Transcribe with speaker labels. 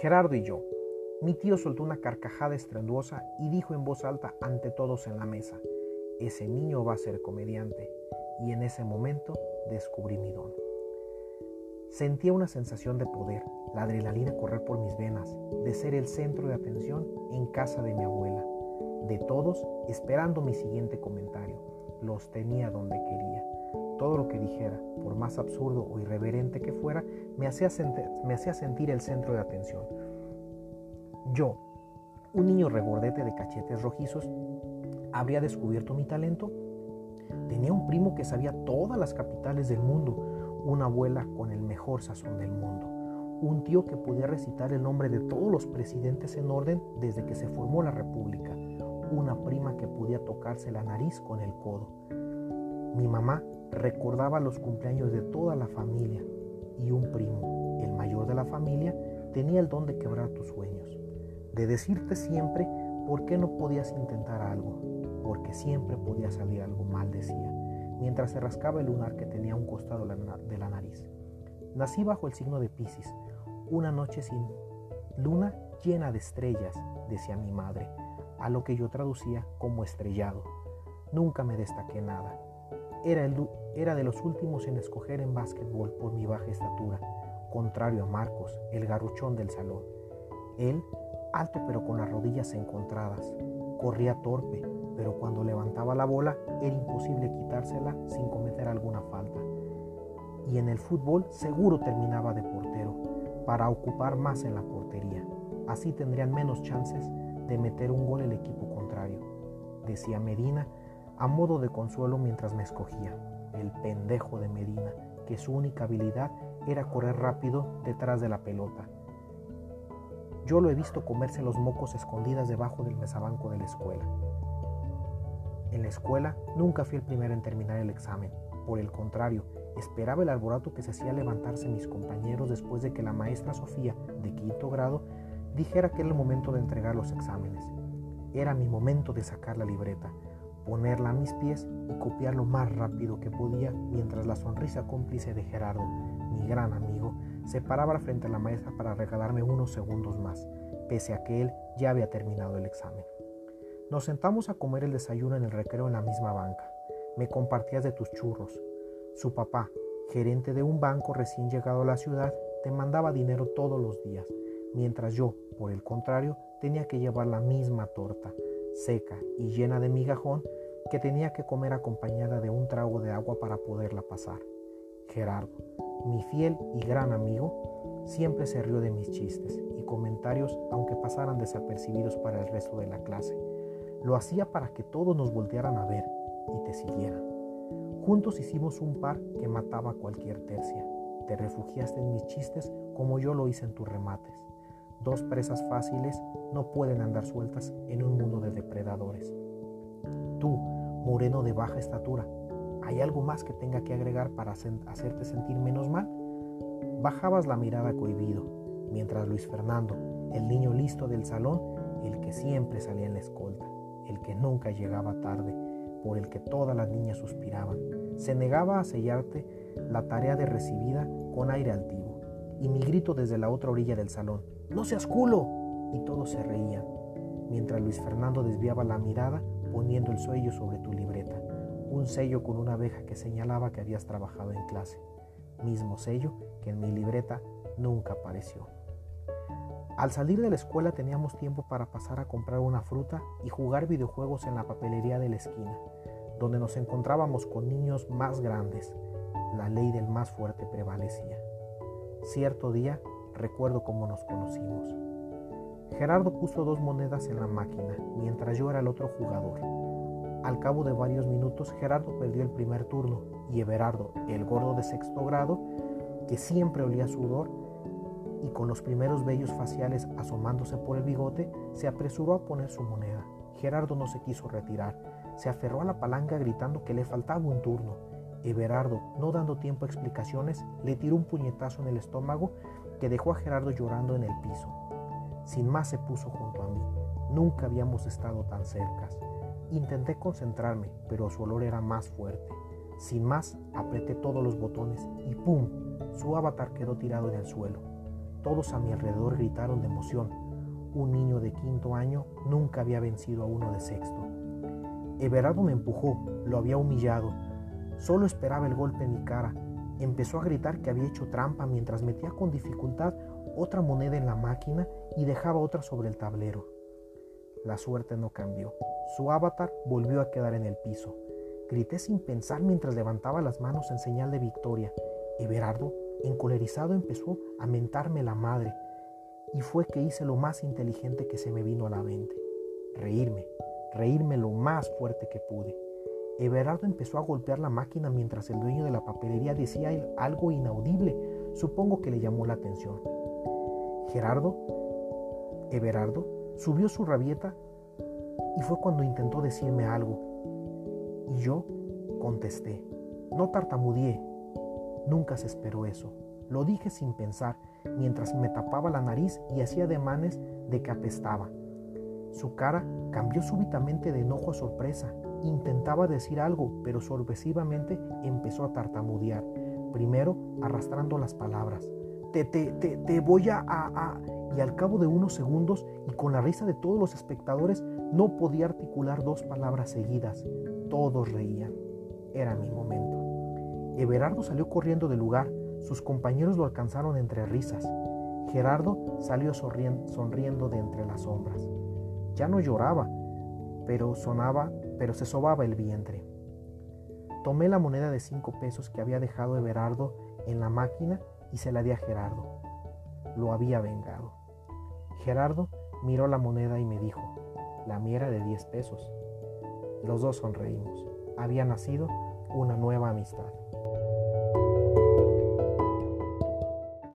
Speaker 1: Gerardo y yo. Mi tío soltó una carcajada estruendosa y dijo en voz alta ante todos en la mesa, ese niño va a ser comediante. Y en ese momento descubrí mi don. Sentía una sensación de poder, la adrenalina correr por mis venas, de ser el centro de atención en casa de mi abuela, de todos esperando mi siguiente comentario. Los tenía donde quería. Todo lo que dijera, por más absurdo o irreverente que fuera, me hacía, me hacía sentir el centro de atención. Yo, un niño regordete de cachetes rojizos, ¿habría descubierto mi talento? Tenía un primo que sabía todas las capitales del mundo, una abuela con el mejor sazón del mundo, un tío que podía recitar el nombre de todos los presidentes en orden desde que se formó la república, una prima que podía tocarse la nariz con el codo. Mi mamá recordaba los cumpleaños de toda la familia y un primo, el mayor de la familia, tenía el don de quebrar tus sueños, de decirte siempre por qué no podías intentar algo, porque siempre podía salir algo mal, decía, mientras se rascaba el lunar que tenía un costado de la nariz. Nací bajo el signo de Pisces, una noche sin luna llena de estrellas, decía mi madre, a lo que yo traducía como estrellado. Nunca me destaqué nada, era, era de los últimos en escoger en básquetbol por mi baja estatura, contrario a Marcos, el garruchón del salón. Él, alto pero con las rodillas encontradas, corría torpe, pero cuando levantaba la bola era imposible quitársela sin cometer alguna falta. Y en el fútbol seguro terminaba de portero, para ocupar más en la portería. Así tendrían menos chances de meter un gol el equipo contrario, decía Medina a modo de consuelo mientras me escogía, el pendejo de Medina, que su única habilidad era correr rápido detrás de la pelota. Yo lo he visto comerse los mocos escondidas debajo del mesabanco de la escuela. En la escuela nunca fui el primero en terminar el examen. Por el contrario, esperaba el alboroto que se hacía levantarse mis compañeros después de que la maestra Sofía, de quinto grado, dijera que era el momento de entregar los exámenes. Era mi momento de sacar la libreta, ponerla a mis pies y copiar lo más rápido que podía mientras la sonrisa cómplice de Gerardo, mi gran amigo, se paraba frente a la maestra para regalarme unos segundos más, pese a que él ya había terminado el examen. Nos sentamos a comer el desayuno en el recreo en la misma banca. Me compartías de tus churros. Su papá, gerente de un banco recién llegado a la ciudad, te mandaba dinero todos los días, mientras yo, por el contrario, tenía que llevar la misma torta, seca y llena de migajón, que tenía que comer acompañada de un trago de agua para poderla pasar. Gerardo, mi fiel y gran amigo, siempre se rió de mis chistes y comentarios aunque pasaran desapercibidos para el resto de la clase. Lo hacía para que todos nos voltearan a ver y te siguieran. Juntos hicimos un par que mataba cualquier tercia. Te refugiaste en mis chistes como yo lo hice en tus remates. Dos presas fáciles no pueden andar sueltas en un mundo de depredadores. Tú, moreno de baja estatura, ¿hay algo más que tenga que agregar para hacerte sentir menos mal? Bajabas la mirada cohibido, mientras Luis Fernando, el niño listo del salón, el que siempre salía en la escolta, el que nunca llegaba tarde, por el que todas las niñas suspiraban, se negaba a sellarte la tarea de recibida con aire altivo, y mi grito desde la otra orilla del salón, ¡No seas culo! Y todos se reían, mientras Luis Fernando desviaba la mirada poniendo el sello sobre tu libreta, un sello con una abeja que señalaba que habías trabajado en clase, mismo sello que en mi libreta nunca apareció. Al salir de la escuela teníamos tiempo para pasar a comprar una fruta y jugar videojuegos en la papelería de la esquina, donde nos encontrábamos con niños más grandes. La ley del más fuerte prevalecía. Cierto día recuerdo cómo nos conocimos. Gerardo puso dos monedas en la máquina, mientras yo era el otro jugador. Al cabo de varios minutos, Gerardo perdió el primer turno y Everardo, el gordo de sexto grado, que siempre olía sudor y con los primeros vellos faciales asomándose por el bigote, se apresuró a poner su moneda. Gerardo no se quiso retirar, se aferró a la palanca gritando que le faltaba un turno. Everardo, no dando tiempo a explicaciones, le tiró un puñetazo en el estómago que dejó a Gerardo llorando en el piso. Sin más se puso junto a mí. Nunca habíamos estado tan cercas. Intenté concentrarme, pero su olor era más fuerte. Sin más, apreté todos los botones y ¡pum! Su avatar quedó tirado en el suelo. Todos a mi alrededor gritaron de emoción. Un niño de quinto año nunca había vencido a uno de sexto. Everardo me empujó, lo había humillado. Solo esperaba el golpe en mi cara. Empezó a gritar que había hecho trampa mientras metía con dificultad otra moneda en la máquina y dejaba otra sobre el tablero. La suerte no cambió. Su avatar volvió a quedar en el piso. Grité sin pensar mientras levantaba las manos en señal de victoria. Everardo, encolerizado, empezó a mentarme la madre. Y fue que hice lo más inteligente que se me vino a la mente. Reírme, reírme lo más fuerte que pude. Everardo empezó a golpear la máquina mientras el dueño de la papelería decía algo inaudible. Supongo que le llamó la atención. Gerardo, Everardo, subió su rabieta y fue cuando intentó decirme algo. Y yo contesté. No tartamudeé. Nunca se esperó eso. Lo dije sin pensar, mientras me tapaba la nariz y hacía ademanes de que apestaba. Su cara cambió súbitamente de enojo a sorpresa. Intentaba decir algo, pero sorpresivamente empezó a tartamudear, primero arrastrando las palabras te, te, te, te voy a, a, Y al cabo de unos segundos y con la risa de todos los espectadores, no podía articular dos palabras seguidas. Todos reían. Era mi momento. Everardo salió corriendo del lugar. Sus compañeros lo alcanzaron entre risas. Gerardo salió sonriendo de entre las sombras. Ya no lloraba, pero sonaba, pero se sobaba el vientre. Tomé la moneda de cinco pesos que había dejado Everardo en la máquina y se la di a Gerardo. Lo había vengado. Gerardo miró la moneda y me dijo, la mía de 10 pesos. Los dos sonreímos. Había nacido una nueva amistad.